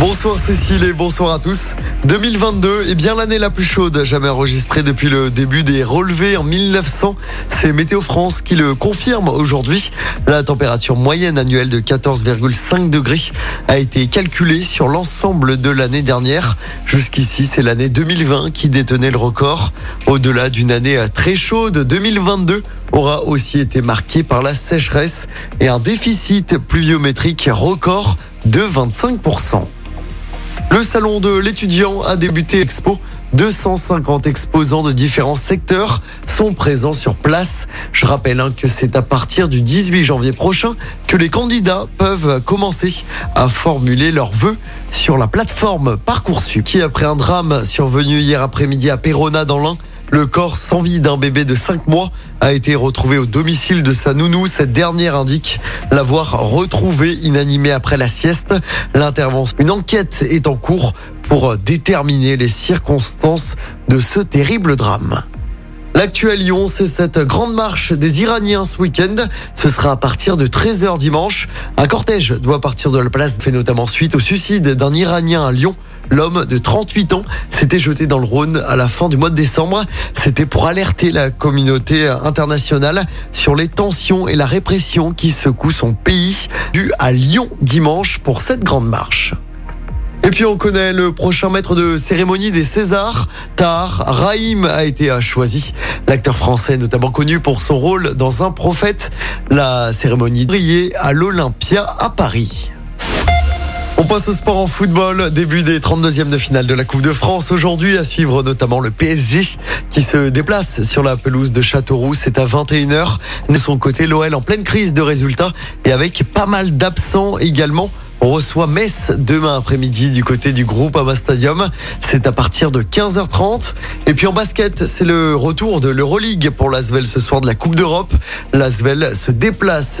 Bonsoir Cécile et bonsoir à tous. 2022 est bien l'année la plus chaude jamais enregistrée depuis le début des relevés en 1900. C'est Météo France qui le confirme aujourd'hui. La température moyenne annuelle de 14,5 degrés a été calculée sur l'ensemble de l'année dernière. Jusqu'ici, c'est l'année 2020 qui détenait le record. Au-delà d'une année très chaude, 2022 aura aussi été marquée par la sécheresse et un déficit pluviométrique record de 25%. Le salon de l'étudiant a débuté Expo. 250 exposants de différents secteurs sont présents sur place. Je rappelle hein, que c'est à partir du 18 janvier prochain que les candidats peuvent commencer à formuler leurs vœux sur la plateforme Parcoursup qui après un drame survenu hier après-midi à Perona dans l'Ain le corps sans vie d'un bébé de 5 mois a été retrouvé au domicile de sa nounou. Cette dernière indique l'avoir retrouvé inanimé après la sieste. L'intervention, une enquête est en cours pour déterminer les circonstances de ce terrible drame. L'actuel Lyon, c'est cette grande marche des Iraniens ce week-end. Ce sera à partir de 13h dimanche. Un cortège doit partir de la place, fait notamment suite au suicide d'un Iranien à Lyon. L'homme de 38 ans s'était jeté dans le Rhône à la fin du mois de décembre. C'était pour alerter la communauté internationale sur les tensions et la répression qui secouent son pays, dû à Lyon dimanche pour cette grande marche. Et puis on connaît le prochain maître de cérémonie des Césars. Tahar Rahim a été choisi. L'acteur français notamment connu pour son rôle dans Un prophète. La cérémonie brillait à l'Olympia à Paris. On passe au sport en football. Début des 32e de finale de la Coupe de France. Aujourd'hui, à suivre notamment le PSG qui se déplace sur la pelouse de Châteauroux. C'est à 21h. De son côté, l'OL en pleine crise de résultats et avec pas mal d'absents également. On reçoit Metz demain après-midi du côté du groupe Ama Stadium. C'est à partir de 15h30. Et puis en basket, c'est le retour de l'Euroleague pour l'Asvel ce soir de la Coupe d'Europe. L'Asvel se déplace.